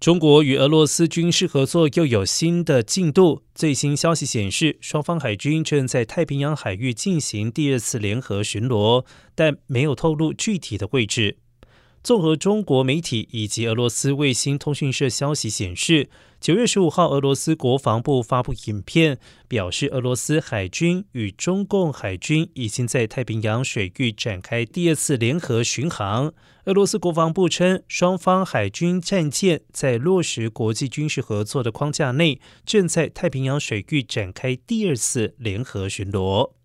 中国与俄罗斯军事合作又有新的进度。最新消息显示，双方海军正在太平洋海域进行第二次联合巡逻，但没有透露具体的位置。综合中国媒体以及俄罗斯卫星通讯社消息显示，九月十五号，俄罗斯国防部发布影片，表示俄罗斯海军与中共海军已经在太平洋水域展开第二次联合巡航。俄罗斯国防部称，双方海军战舰在落实国际军事合作的框架内，正在太平洋水域展开第二次联合巡逻。